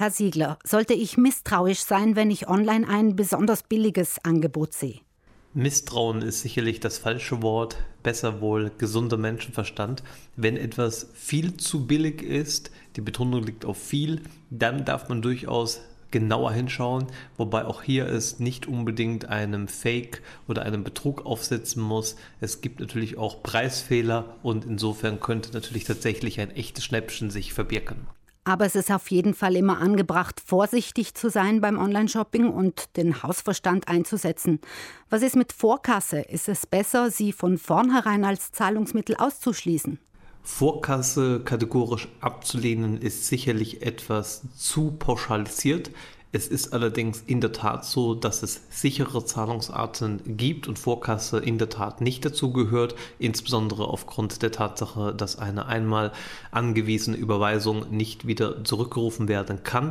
Herr Siegler, sollte ich misstrauisch sein, wenn ich online ein besonders billiges Angebot sehe? Misstrauen ist sicherlich das falsche Wort, besser wohl gesunder Menschenverstand. Wenn etwas viel zu billig ist, die Betonung liegt auf viel, dann darf man durchaus genauer hinschauen, wobei auch hier es nicht unbedingt einem Fake oder einem Betrug aufsetzen muss. Es gibt natürlich auch Preisfehler und insofern könnte natürlich tatsächlich ein echtes Schnäppchen sich verbirgen. Aber es ist auf jeden Fall immer angebracht, vorsichtig zu sein beim Online-Shopping und den Hausverstand einzusetzen. Was ist mit Vorkasse? Ist es besser, sie von vornherein als Zahlungsmittel auszuschließen? Vorkasse kategorisch abzulehnen ist sicherlich etwas zu pauschalisiert. Es ist allerdings in der Tat so, dass es sichere Zahlungsarten gibt und Vorkasse in der Tat nicht dazu gehört, insbesondere aufgrund der Tatsache, dass eine einmal angewiesene Überweisung nicht wieder zurückgerufen werden kann.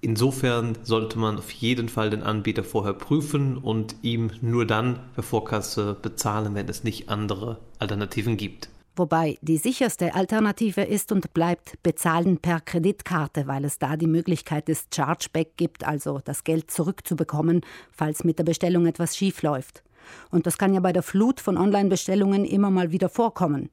Insofern sollte man auf jeden Fall den Anbieter vorher prüfen und ihm nur dann per Vorkasse bezahlen, wenn es nicht andere Alternativen gibt. Wobei die sicherste Alternative ist und bleibt Bezahlen per Kreditkarte, weil es da die Möglichkeit des Chargeback gibt, also das Geld zurückzubekommen, falls mit der Bestellung etwas schief läuft. Und das kann ja bei der Flut von Online-Bestellungen immer mal wieder vorkommen.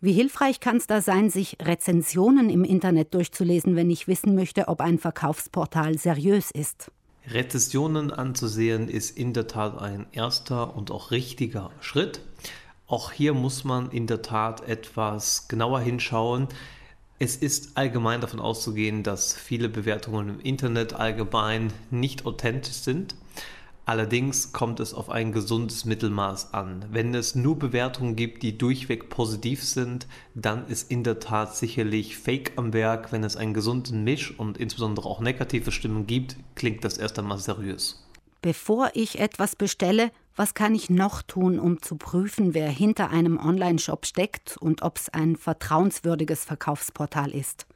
Wie hilfreich kann es da sein, sich Rezensionen im Internet durchzulesen, wenn ich wissen möchte, ob ein Verkaufsportal seriös ist? Rezensionen anzusehen ist in der Tat ein erster und auch richtiger Schritt. Auch hier muss man in der Tat etwas genauer hinschauen. Es ist allgemein davon auszugehen, dass viele Bewertungen im Internet allgemein nicht authentisch sind. Allerdings kommt es auf ein gesundes Mittelmaß an. Wenn es nur Bewertungen gibt, die durchweg positiv sind, dann ist in der Tat sicherlich Fake am Werk. Wenn es einen gesunden Misch und insbesondere auch negative Stimmen gibt, klingt das erst einmal seriös. Bevor ich etwas bestelle, was kann ich noch tun, um zu prüfen, wer hinter einem Online-Shop steckt und ob es ein vertrauenswürdiges Verkaufsportal ist?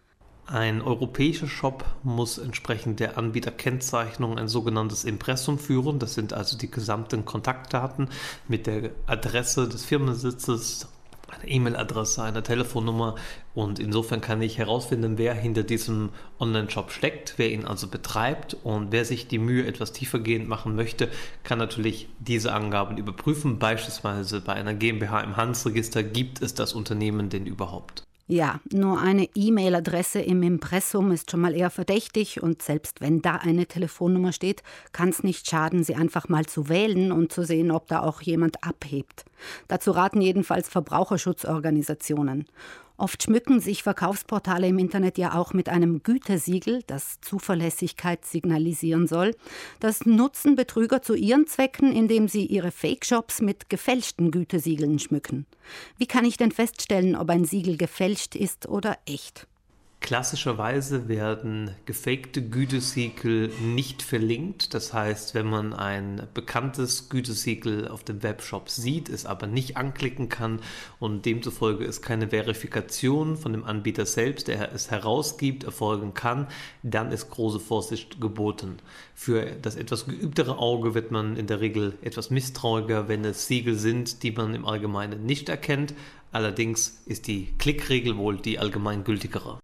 Ein europäischer Shop muss entsprechend der Anbieterkennzeichnung ein sogenanntes Impressum führen. Das sind also die gesamten Kontaktdaten mit der Adresse des Firmensitzes, eine E-Mail-Adresse, eine Telefonnummer und insofern kann ich herausfinden, wer hinter diesem Online-Shop steckt, wer ihn also betreibt und wer sich die Mühe etwas tiefergehend machen möchte, kann natürlich diese Angaben überprüfen. Beispielsweise bei einer GmbH im Handelsregister gibt es das Unternehmen denn überhaupt. Ja, nur eine E-Mail-Adresse im Impressum ist schon mal eher verdächtig und selbst wenn da eine Telefonnummer steht, kann es nicht schaden, sie einfach mal zu wählen und zu sehen, ob da auch jemand abhebt. Dazu raten jedenfalls Verbraucherschutzorganisationen. Oft schmücken sich Verkaufsportale im Internet ja auch mit einem Gütesiegel, das Zuverlässigkeit signalisieren soll. Das nutzen Betrüger zu ihren Zwecken, indem sie ihre Fake-Shops mit gefälschten Gütesiegeln schmücken. Wie kann ich denn feststellen, ob ein Siegel gefälscht ist oder echt? Klassischerweise werden gefakte Gütesiegel nicht verlinkt. Das heißt, wenn man ein bekanntes Gütesiegel auf dem Webshop sieht, es aber nicht anklicken kann und demzufolge es keine Verifikation von dem Anbieter selbst, der es herausgibt, erfolgen kann, dann ist große Vorsicht geboten. Für das etwas geübtere Auge wird man in der Regel etwas misstrauiger, wenn es Siegel sind, die man im Allgemeinen nicht erkennt. Allerdings ist die Klickregel wohl die allgemeingültigere.